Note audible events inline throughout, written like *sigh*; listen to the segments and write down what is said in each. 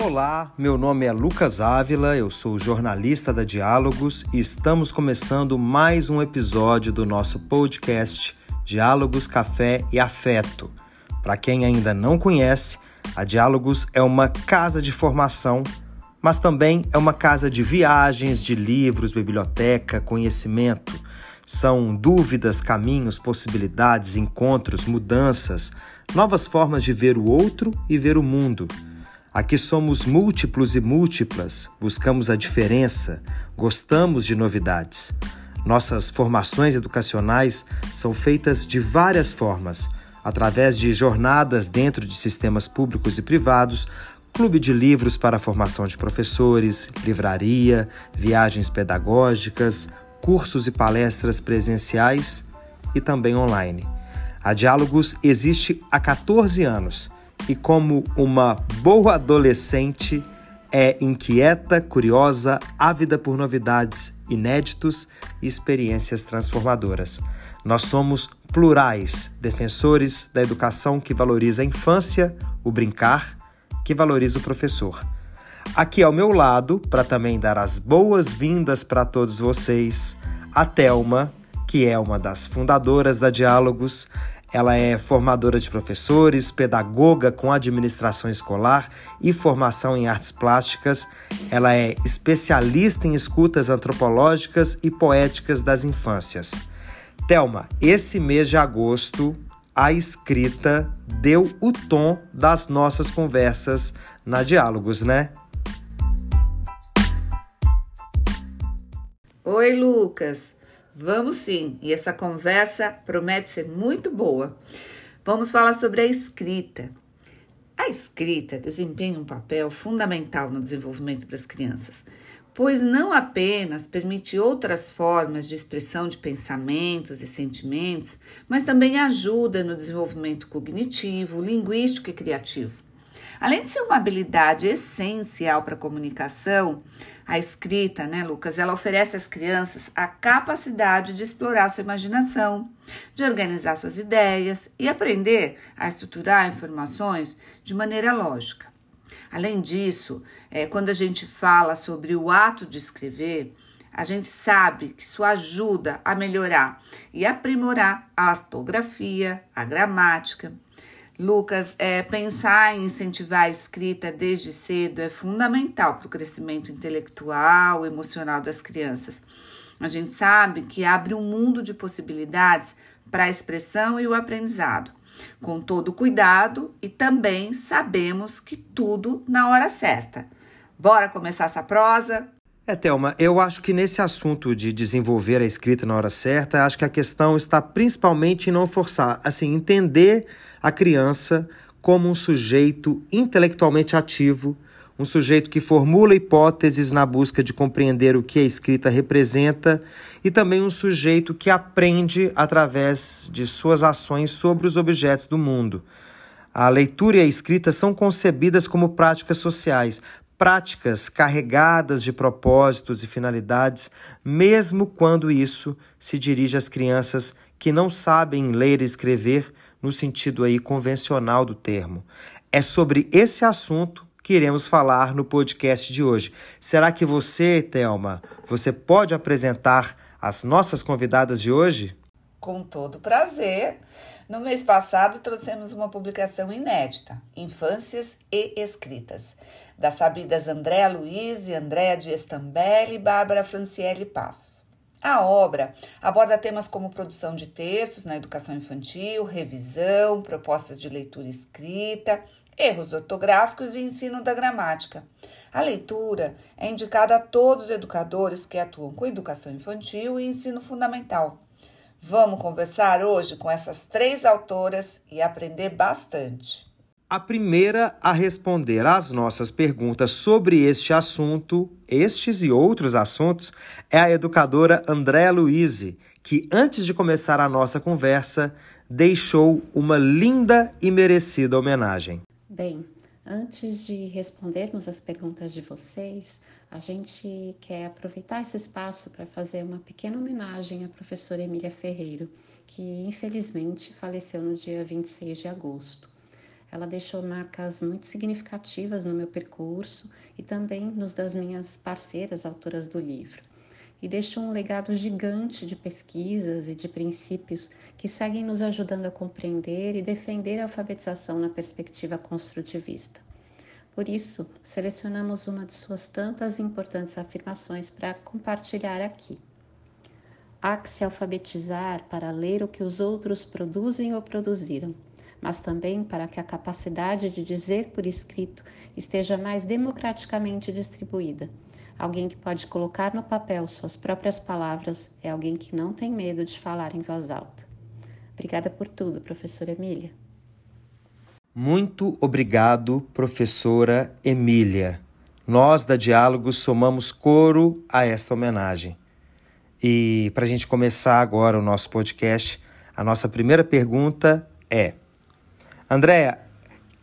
Olá, meu nome é Lucas Ávila, eu sou jornalista da Diálogos e estamos começando mais um episódio do nosso podcast Diálogos, Café e Afeto. Para quem ainda não conhece, a Diálogos é uma casa de formação, mas também é uma casa de viagens, de livros, biblioteca, conhecimento. São dúvidas, caminhos, possibilidades, encontros, mudanças, novas formas de ver o outro e ver o mundo. Aqui somos múltiplos e múltiplas, buscamos a diferença, gostamos de novidades. Nossas formações educacionais são feitas de várias formas, através de jornadas dentro de sistemas públicos e privados, clube de livros para a formação de professores, livraria, viagens pedagógicas, cursos e palestras presenciais e também online. A Diálogos existe há 14 anos e, como uma boa adolescente, é inquieta, curiosa, ávida por novidades, inéditos e experiências transformadoras. Nós somos plurais, defensores da educação que valoriza a infância, o brincar, que valoriza o professor. Aqui ao meu lado, para também dar as boas-vindas para todos vocês, a Telma, que é uma das fundadoras da Diálogos, ela é formadora de professores, pedagoga com administração escolar e formação em artes plásticas. Ela é especialista em escutas antropológicas e poéticas das infâncias. Telma, esse mês de agosto, a escrita deu o tom das nossas conversas na Diálogos, né? Oi, Lucas. Vamos sim, e essa conversa promete ser muito boa. Vamos falar sobre a escrita. A escrita desempenha um papel fundamental no desenvolvimento das crianças, pois não apenas permite outras formas de expressão de pensamentos e sentimentos, mas também ajuda no desenvolvimento cognitivo, linguístico e criativo. Além de ser uma habilidade essencial para a comunicação, a escrita, né, Lucas, ela oferece às crianças a capacidade de explorar sua imaginação, de organizar suas ideias e aprender a estruturar informações de maneira lógica. Além disso, é, quando a gente fala sobre o ato de escrever, a gente sabe que isso ajuda a melhorar e aprimorar a ortografia, a gramática Lucas, é, pensar em incentivar a escrita desde cedo é fundamental para o crescimento intelectual, emocional das crianças. A gente sabe que abre um mundo de possibilidades para a expressão e o aprendizado, com todo cuidado e também sabemos que tudo na hora certa. Bora começar essa prosa? É, Thelma, eu acho que nesse assunto de desenvolver a escrita na hora certa, acho que a questão está principalmente em não forçar, assim, entender a criança como um sujeito intelectualmente ativo, um sujeito que formula hipóteses na busca de compreender o que a escrita representa e também um sujeito que aprende através de suas ações sobre os objetos do mundo. A leitura e a escrita são concebidas como práticas sociais, práticas carregadas de propósitos e finalidades, mesmo quando isso se dirige às crianças que não sabem ler e escrever no sentido aí convencional do termo. É sobre esse assunto que iremos falar no podcast de hoje. Será que você, Thelma, você pode apresentar as nossas convidadas de hoje? Com todo prazer. No mês passado trouxemos uma publicação inédita, Infâncias e Escritas, das sabidas Andréa Luiz e Andréa de Estambelli e Bárbara Franciele Passos. A obra aborda temas como produção de textos na educação infantil, revisão, propostas de leitura escrita, erros ortográficos e ensino da gramática. A leitura é indicada a todos os educadores que atuam com educação infantil e ensino fundamental. Vamos conversar hoje com essas três autoras e aprender bastante. A primeira a responder às nossas perguntas sobre este assunto, estes e outros assuntos, é a educadora Andréa Luiz, que antes de começar a nossa conversa, deixou uma linda e merecida homenagem. Bem, antes de respondermos as perguntas de vocês, a gente quer aproveitar esse espaço para fazer uma pequena homenagem à professora Emília Ferreiro, que infelizmente faleceu no dia 26 de agosto. Ela deixou marcas muito significativas no meu percurso e também nos das minhas parceiras autoras do livro. E deixou um legado gigante de pesquisas e de princípios que seguem nos ajudando a compreender e defender a alfabetização na perspectiva construtivista. Por isso, selecionamos uma de suas tantas importantes afirmações para compartilhar aqui. Há que se alfabetizar para ler o que os outros produzem ou produziram, mas também para que a capacidade de dizer por escrito esteja mais democraticamente distribuída. Alguém que pode colocar no papel suas próprias palavras é alguém que não tem medo de falar em voz alta. Obrigada por tudo, professora Emília. Muito obrigado, professora Emília. Nós da Diálogos somamos coro a esta homenagem. E para a gente começar agora o nosso podcast, a nossa primeira pergunta é: Andréa,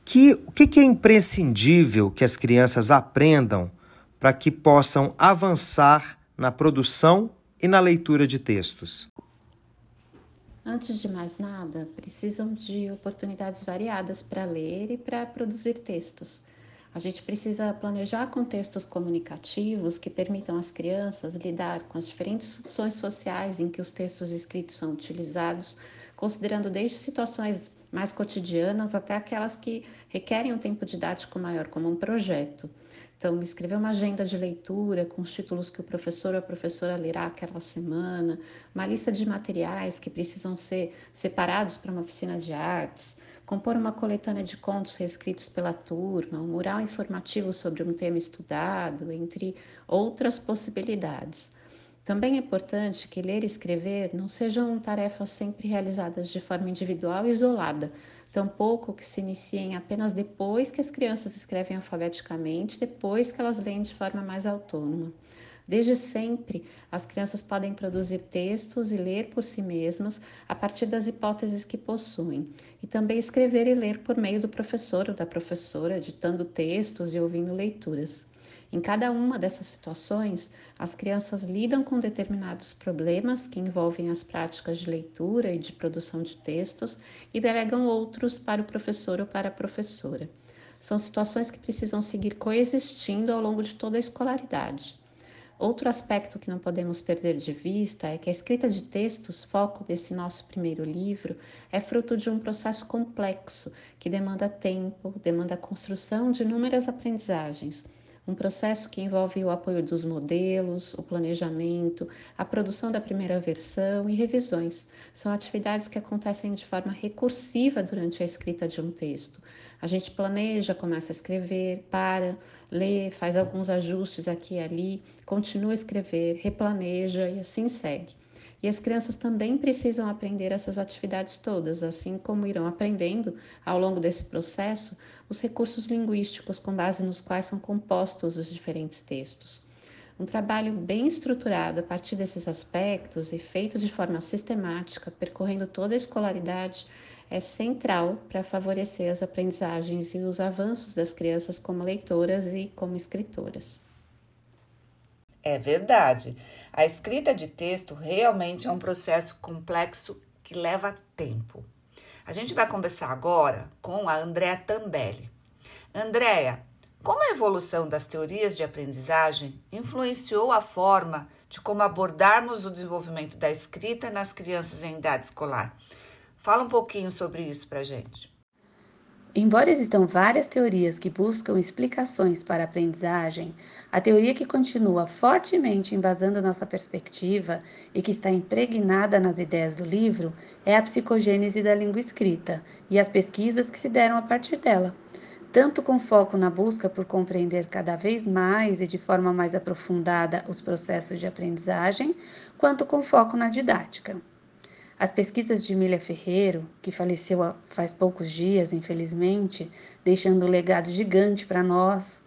que, o que é imprescindível que as crianças aprendam para que possam avançar na produção e na leitura de textos? Antes de mais nada, precisam de oportunidades variadas para ler e para produzir textos. A gente precisa planejar contextos comunicativos que permitam às crianças lidar com as diferentes funções sociais em que os textos escritos são utilizados, considerando desde situações mais cotidianas até aquelas que requerem um tempo didático maior, como um projeto. Então, escrever uma agenda de leitura com os títulos que o professor ou a professora lerá aquela semana, uma lista de materiais que precisam ser separados para uma oficina de artes, compor uma coletânea de contos reescritos pela turma, um mural informativo sobre um tema estudado, entre outras possibilidades. Também é importante que ler e escrever não sejam tarefas sempre realizadas de forma individual e isolada, tampouco que se iniciem apenas depois que as crianças escrevem alfabeticamente, depois que elas leem de forma mais autônoma. Desde sempre, as crianças podem produzir textos e ler por si mesmas a partir das hipóteses que possuem, e também escrever e ler por meio do professor ou da professora, ditando textos e ouvindo leituras. Em cada uma dessas situações, as crianças lidam com determinados problemas que envolvem as práticas de leitura e de produção de textos e delegam outros para o professor ou para a professora. São situações que precisam seguir coexistindo ao longo de toda a escolaridade. Outro aspecto que não podemos perder de vista é que a escrita de textos, foco desse nosso primeiro livro, é fruto de um processo complexo que demanda tempo, demanda a construção de inúmeras aprendizagens um processo que envolve o apoio dos modelos, o planejamento, a produção da primeira versão e revisões. São atividades que acontecem de forma recursiva durante a escrita de um texto. A gente planeja, começa a escrever, para, lê, faz alguns ajustes aqui e ali, continua a escrever, replaneja e assim segue. E as crianças também precisam aprender essas atividades todas, assim como irão aprendendo ao longo desse processo os recursos linguísticos com base nos quais são compostos os diferentes textos. Um trabalho bem estruturado a partir desses aspectos e feito de forma sistemática, percorrendo toda a escolaridade, é central para favorecer as aprendizagens e os avanços das crianças como leitoras e como escritoras. É verdade. A escrita de texto realmente é um processo complexo que leva tempo. A gente vai conversar agora com a Andréa Tambelli. Andréa, como a evolução das teorias de aprendizagem influenciou a forma de como abordarmos o desenvolvimento da escrita nas crianças em idade escolar? Fala um pouquinho sobre isso para gente. Embora existam várias teorias que buscam explicações para a aprendizagem, a teoria que continua fortemente embasando nossa perspectiva e que está impregnada nas ideias do livro é a psicogênese da língua escrita e as pesquisas que se deram a partir dela, tanto com foco na busca por compreender cada vez mais e de forma mais aprofundada os processos de aprendizagem, quanto com foco na didática. As pesquisas de Milha Ferreiro, que faleceu faz poucos dias, infelizmente, deixando um legado gigante para nós,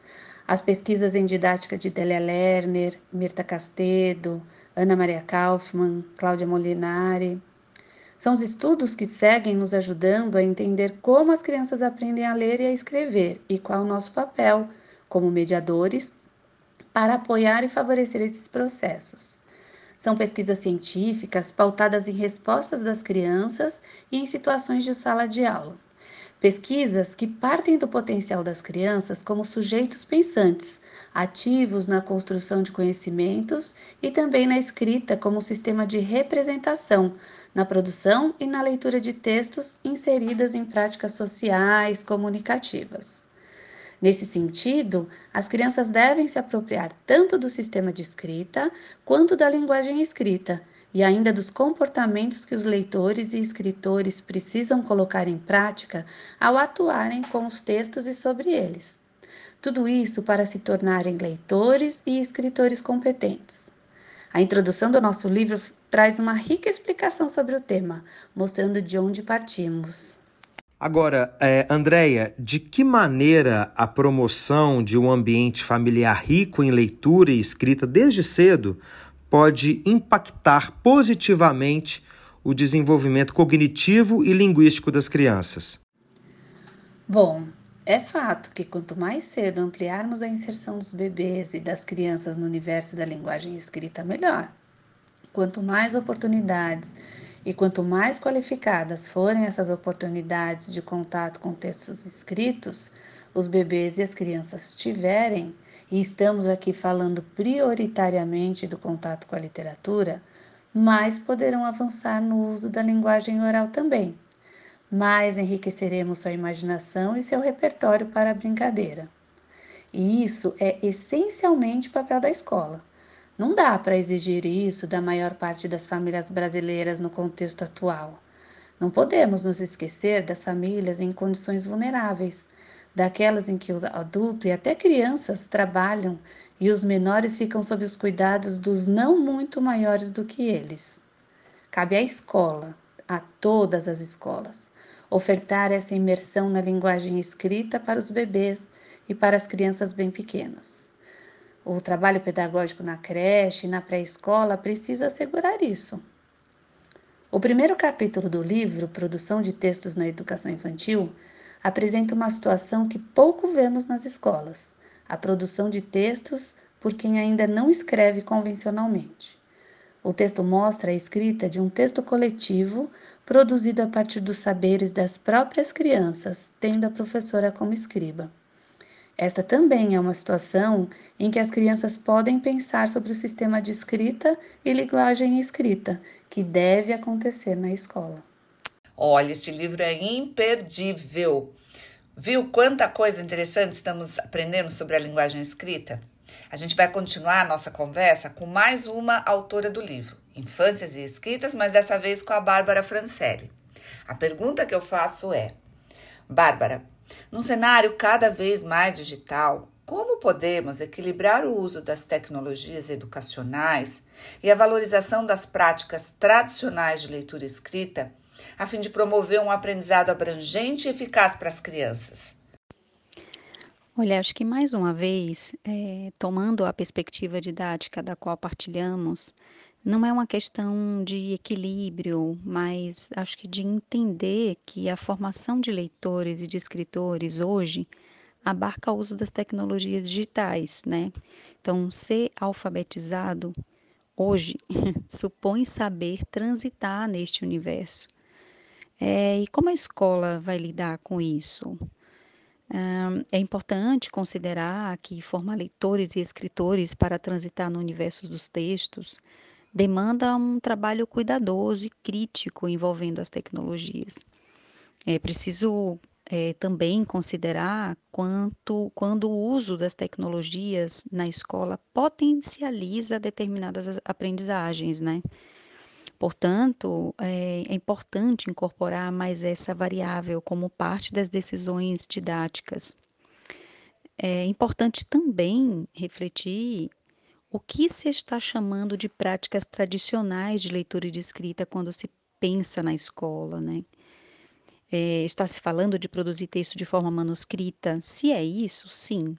as pesquisas em didática de Delia Lerner, Mirta Castedo, Ana Maria Kaufmann, Cláudia Molinari, são os estudos que seguem nos ajudando a entender como as crianças aprendem a ler e a escrever e qual é o nosso papel como mediadores para apoiar e favorecer esses processos. São pesquisas científicas pautadas em respostas das crianças e em situações de sala de aula. Pesquisas que partem do potencial das crianças como sujeitos pensantes, ativos na construção de conhecimentos e também na escrita como sistema de representação, na produção e na leitura de textos inseridas em práticas sociais, comunicativas. Nesse sentido, as crianças devem se apropriar tanto do sistema de escrita quanto da linguagem escrita e ainda dos comportamentos que os leitores e escritores precisam colocar em prática ao atuarem com os textos e sobre eles. Tudo isso para se tornarem leitores e escritores competentes. A introdução do nosso livro traz uma rica explicação sobre o tema, mostrando de onde partimos. Agora, é, Andréia, de que maneira a promoção de um ambiente familiar rico em leitura e escrita desde cedo pode impactar positivamente o desenvolvimento cognitivo e linguístico das crianças? Bom, é fato que quanto mais cedo ampliarmos a inserção dos bebês e das crianças no universo da linguagem escrita, melhor. Quanto mais oportunidades e quanto mais qualificadas forem essas oportunidades de contato com textos escritos, os bebês e as crianças tiverem, e estamos aqui falando prioritariamente do contato com a literatura, mais poderão avançar no uso da linguagem oral também. Mais enriqueceremos sua imaginação e seu repertório para a brincadeira. E isso é essencialmente papel da escola. Não dá para exigir isso da maior parte das famílias brasileiras no contexto atual. Não podemos nos esquecer das famílias em condições vulneráveis, daquelas em que o adulto e até crianças trabalham e os menores ficam sob os cuidados dos não muito maiores do que eles. Cabe à escola, a todas as escolas, ofertar essa imersão na linguagem escrita para os bebês e para as crianças bem pequenas. O trabalho pedagógico na creche e na pré-escola precisa assegurar isso. O primeiro capítulo do livro, Produção de Textos na Educação Infantil, apresenta uma situação que pouco vemos nas escolas: a produção de textos por quem ainda não escreve convencionalmente. O texto mostra a escrita de um texto coletivo produzido a partir dos saberes das próprias crianças, tendo a professora como escriba. Esta também é uma situação em que as crianças podem pensar sobre o sistema de escrita e linguagem escrita, que deve acontecer na escola. Olha, este livro é imperdível. Viu quanta coisa interessante estamos aprendendo sobre a linguagem escrita? A gente vai continuar a nossa conversa com mais uma autora do livro, Infâncias e Escritas, mas dessa vez com a Bárbara Francelli. A pergunta que eu faço é: Bárbara, num cenário cada vez mais digital, como podemos equilibrar o uso das tecnologias educacionais e a valorização das práticas tradicionais de leitura escrita a fim de promover um aprendizado abrangente e eficaz para as crianças? Olha, acho que mais uma vez, é, tomando a perspectiva didática da qual partilhamos, não é uma questão de equilíbrio, mas acho que de entender que a formação de leitores e de escritores hoje abarca o uso das tecnologias digitais, né? Então, ser alfabetizado hoje *laughs* supõe saber transitar neste universo. É, e como a escola vai lidar com isso? É importante considerar que formar leitores e escritores para transitar no universo dos textos demanda um trabalho cuidadoso e crítico envolvendo as tecnologias. É preciso é, também considerar quanto, quando o uso das tecnologias na escola potencializa determinadas aprendizagens, né? Portanto, é, é importante incorporar mais essa variável como parte das decisões didáticas. É importante também refletir o que se está chamando de práticas tradicionais de leitura e de escrita quando se pensa na escola, né? É, está se falando de produzir texto de forma manuscrita? Se é isso, sim.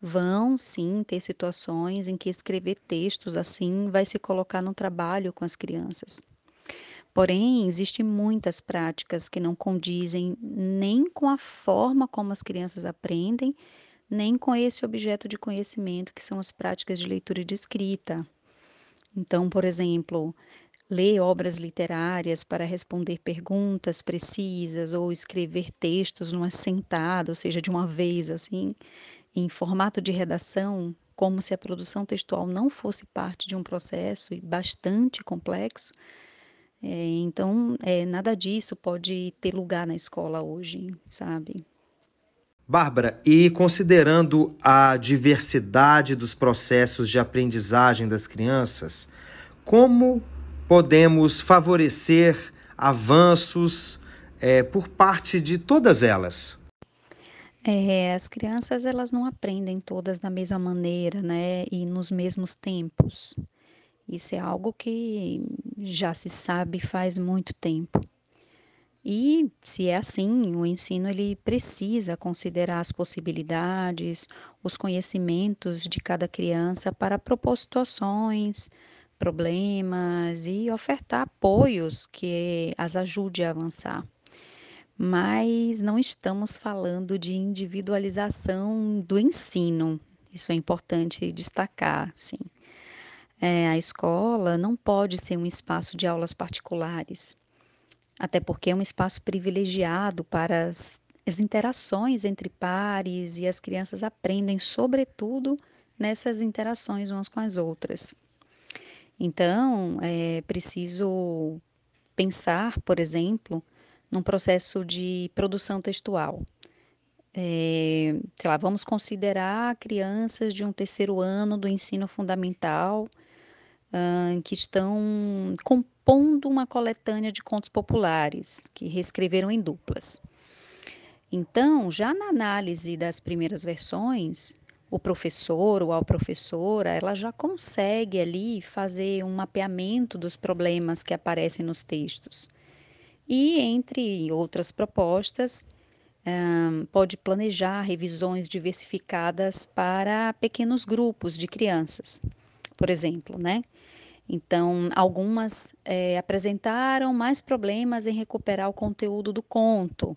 Vão sim ter situações em que escrever textos assim vai se colocar no trabalho com as crianças. Porém, existem muitas práticas que não condizem nem com a forma como as crianças aprendem, nem com esse objeto de conhecimento que são as práticas de leitura e de escrita. Então, por exemplo, ler obras literárias para responder perguntas precisas ou escrever textos numa sentada, ou seja, de uma vez assim, em formato de redação, como se a produção textual não fosse parte de um processo bastante complexo. É, então, é, nada disso pode ter lugar na escola hoje, sabe? Bárbara, e considerando a diversidade dos processos de aprendizagem das crianças, como podemos favorecer avanços é, por parte de todas elas? É, as crianças elas não aprendem todas da mesma maneira, né, e nos mesmos tempos. Isso é algo que já se sabe faz muito tempo. E se é assim, o ensino ele precisa considerar as possibilidades, os conhecimentos de cada criança para propor situações, problemas e ofertar apoios que as ajude a avançar mas não estamos falando de individualização do ensino. Isso é importante destacar, sim. É, a escola não pode ser um espaço de aulas particulares, até porque é um espaço privilegiado para as, as interações entre pares e as crianças aprendem, sobretudo, nessas interações umas com as outras. Então, é preciso pensar, por exemplo, num processo de produção textual. É, sei lá, vamos considerar crianças de um terceiro ano do ensino fundamental uh, que estão compondo uma coletânea de contos populares que reescreveram em duplas. Então, já na análise das primeiras versões, o professor ou a professora, ela já consegue ali fazer um mapeamento dos problemas que aparecem nos textos e, entre outras propostas, pode planejar revisões diversificadas para pequenos grupos de crianças, por exemplo, né? Então, algumas é, apresentaram mais problemas em recuperar o conteúdo do conto.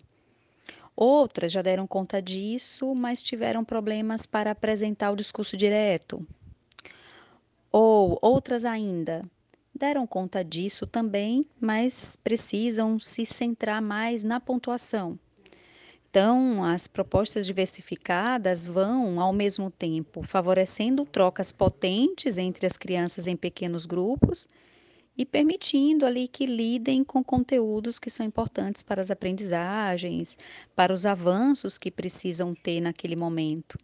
Outras já deram conta disso, mas tiveram problemas para apresentar o discurso direto. Ou outras ainda deram conta disso também, mas precisam se centrar mais na pontuação. Então, as propostas diversificadas vão, ao mesmo tempo, favorecendo trocas potentes entre as crianças em pequenos grupos e permitindo ali que lidem com conteúdos que são importantes para as aprendizagens, para os avanços que precisam ter naquele momento.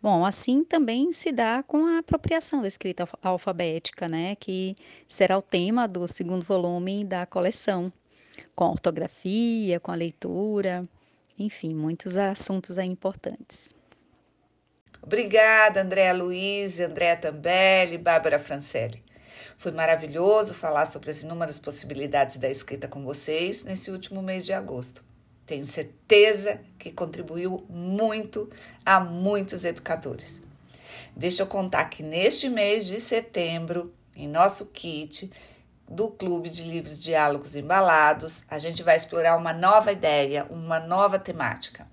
Bom, assim também se dá com a apropriação da escrita alfabética, né, que será o tema do segundo volume da coleção, com a ortografia, com a leitura, enfim, muitos assuntos aí importantes. Obrigada, Andréa Luiz, Andréa Tambelli, Bárbara Francelli. Foi maravilhoso falar sobre as inúmeras possibilidades da escrita com vocês nesse último mês de agosto. Tenho certeza que contribuiu muito a muitos educadores. Deixa eu contar que neste mês de setembro, em nosso kit do Clube de Livros Diálogos Embalados, a gente vai explorar uma nova ideia, uma nova temática.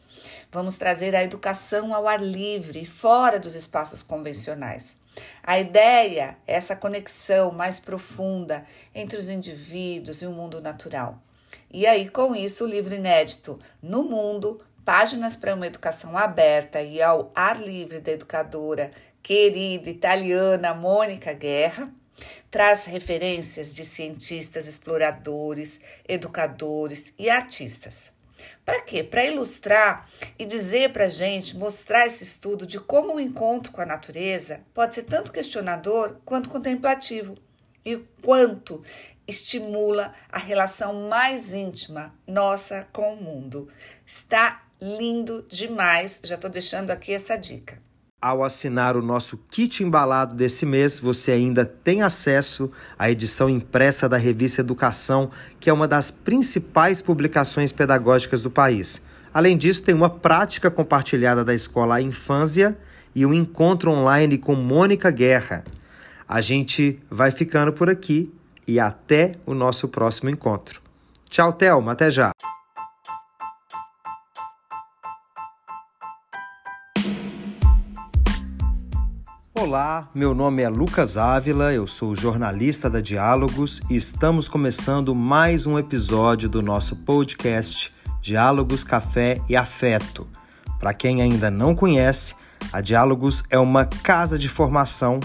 Vamos trazer a educação ao ar livre, fora dos espaços convencionais. A ideia é essa conexão mais profunda entre os indivíduos e o mundo natural. E aí, com isso, o livro inédito No Mundo, Páginas para uma Educação Aberta e ao Ar Livre da educadora querida italiana Mônica Guerra, traz referências de cientistas, exploradores, educadores e artistas. Para quê? Para ilustrar e dizer para a gente, mostrar esse estudo de como o encontro com a natureza pode ser tanto questionador quanto contemplativo e quanto estimula a relação mais íntima nossa com o mundo. Está lindo demais, já estou deixando aqui essa dica. Ao assinar o nosso kit embalado desse mês, você ainda tem acesso à edição impressa da revista Educação, que é uma das principais publicações pedagógicas do país. Além disso, tem uma prática compartilhada da escola Infância e um encontro online com Mônica Guerra. A gente vai ficando por aqui e até o nosso próximo encontro. Tchau, Thelma, até já! Olá, meu nome é Lucas Ávila, eu sou jornalista da Diálogos e estamos começando mais um episódio do nosso podcast Diálogos, Café e Afeto. Para quem ainda não conhece, a Diálogos é uma casa de formação,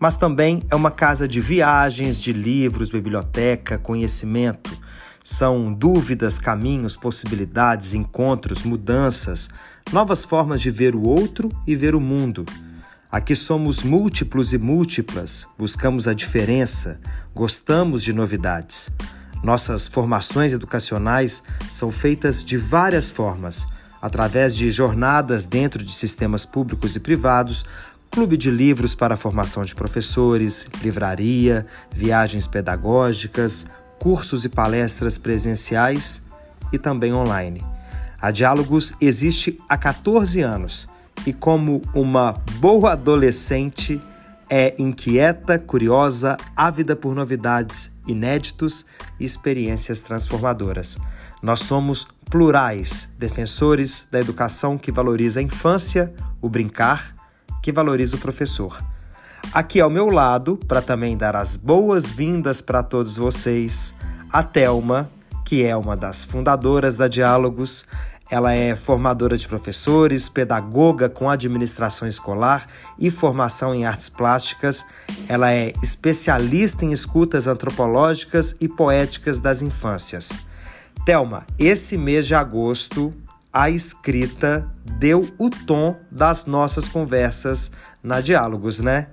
mas também é uma casa de viagens, de livros, biblioteca, conhecimento. São dúvidas, caminhos, possibilidades, encontros, mudanças, novas formas de ver o outro e ver o mundo. Aqui somos múltiplos e múltiplas, buscamos a diferença, gostamos de novidades. Nossas formações educacionais são feitas de várias formas, através de jornadas dentro de sistemas públicos e privados, clube de livros para a formação de professores, livraria, viagens pedagógicas, cursos e palestras presenciais e também online. A Diálogos existe há 14 anos e, como uma boa adolescente, é inquieta, curiosa, ávida por novidades, inéditos e experiências transformadoras. Nós somos plurais, defensores da educação que valoriza a infância, o brincar, que valoriza o professor. Aqui ao meu lado, para também dar as boas-vindas para todos vocês, a Telma, que é uma das fundadoras da Diálogos. Ela é formadora de professores, pedagoga com administração escolar e formação em artes plásticas. Ela é especialista em escutas antropológicas e poéticas das infâncias. Telma, esse mês de agosto, a escrita deu o tom das nossas conversas na Diálogos, né?